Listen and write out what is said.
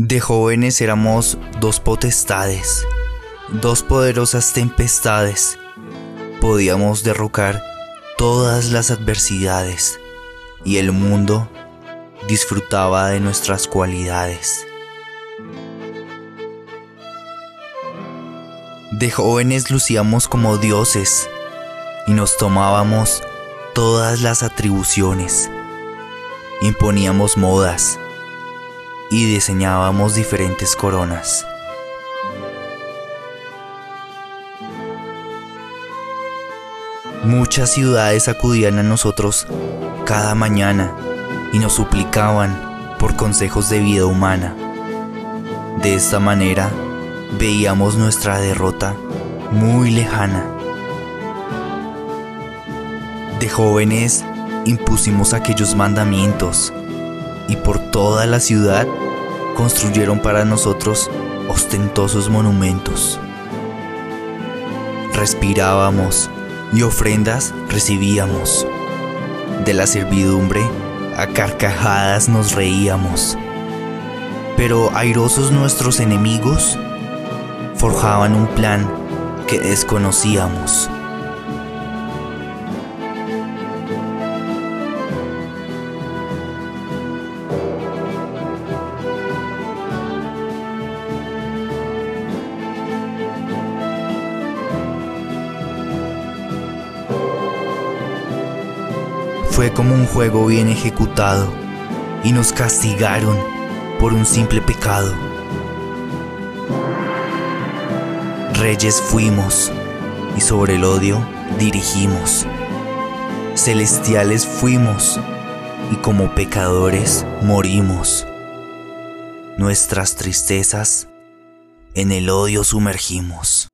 De jóvenes éramos dos potestades, dos poderosas tempestades. Podíamos derrocar todas las adversidades y el mundo disfrutaba de nuestras cualidades. De jóvenes lucíamos como dioses y nos tomábamos todas las atribuciones. Imponíamos modas y diseñábamos diferentes coronas. Muchas ciudades acudían a nosotros cada mañana y nos suplicaban por consejos de vida humana. De esta manera veíamos nuestra derrota muy lejana. De jóvenes impusimos aquellos mandamientos y por toda la ciudad construyeron para nosotros ostentosos monumentos. Respirábamos y ofrendas recibíamos. De la servidumbre a carcajadas nos reíamos. Pero airosos nuestros enemigos forjaban un plan que desconocíamos. Fue como un juego bien ejecutado y nos castigaron por un simple pecado. Reyes fuimos y sobre el odio dirigimos. Celestiales fuimos y como pecadores morimos. Nuestras tristezas en el odio sumergimos.